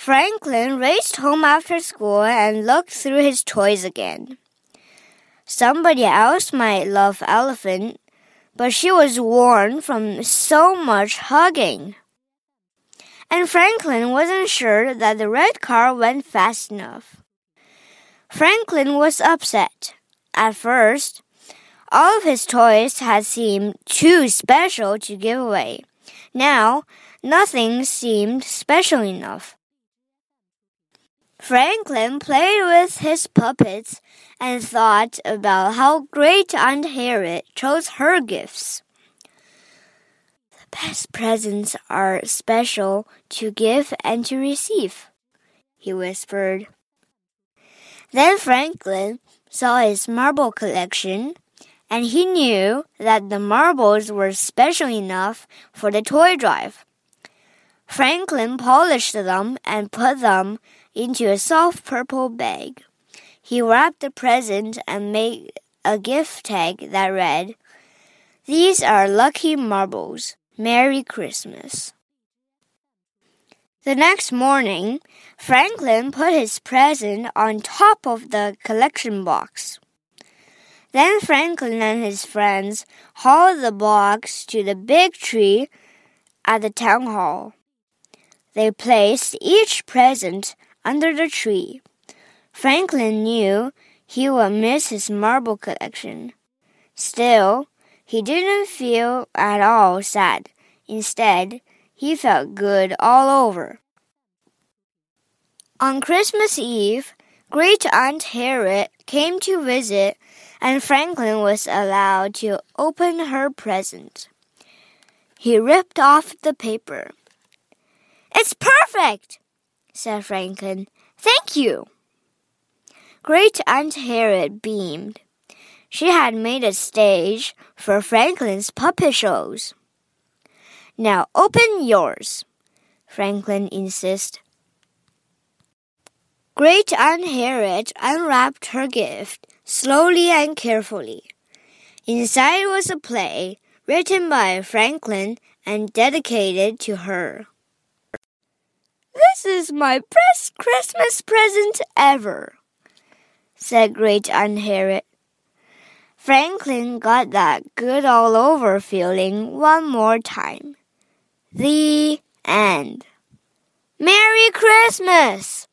Franklin raced home after school and looked through his toys again. Somebody else might love Elephant, but she was worn from so much hugging. And Franklin wasn't sure that the red car went fast enough. Franklin was upset. At first, all of his toys had seemed too special to give away. Now, nothing seemed special enough. Franklin played with his puppets and thought about how great Aunt Harriet chose her gifts. The best presents are special to give and to receive, he whispered. Then Franklin saw his marble collection, and he knew that the marbles were special enough for the toy drive. Franklin polished them and put them into a soft purple bag. He wrapped the present and made a gift tag that read, These are lucky marbles. Merry Christmas. The next morning, Franklin put his present on top of the collection box. Then Franklin and his friends hauled the box to the big tree at the town hall. They placed each present under the tree. Franklin knew he would miss his marble collection. Still, he didn't feel at all sad. Instead, he felt good all over. On Christmas Eve, Great Aunt Harriet came to visit, and Franklin was allowed to open her present. He ripped off the paper. It's perfect, said Franklin. Thank you. Great Aunt Harriet beamed. She had made a stage for Franklin's puppet shows. Now open yours, Franklin insisted. Great Aunt Harriet unwrapped her gift slowly and carefully. Inside was a play written by Franklin and dedicated to her. This is my best Christmas present ever, said Great Aunt Harriet. Franklin got that good all over feeling one more time. The end. Merry Christmas!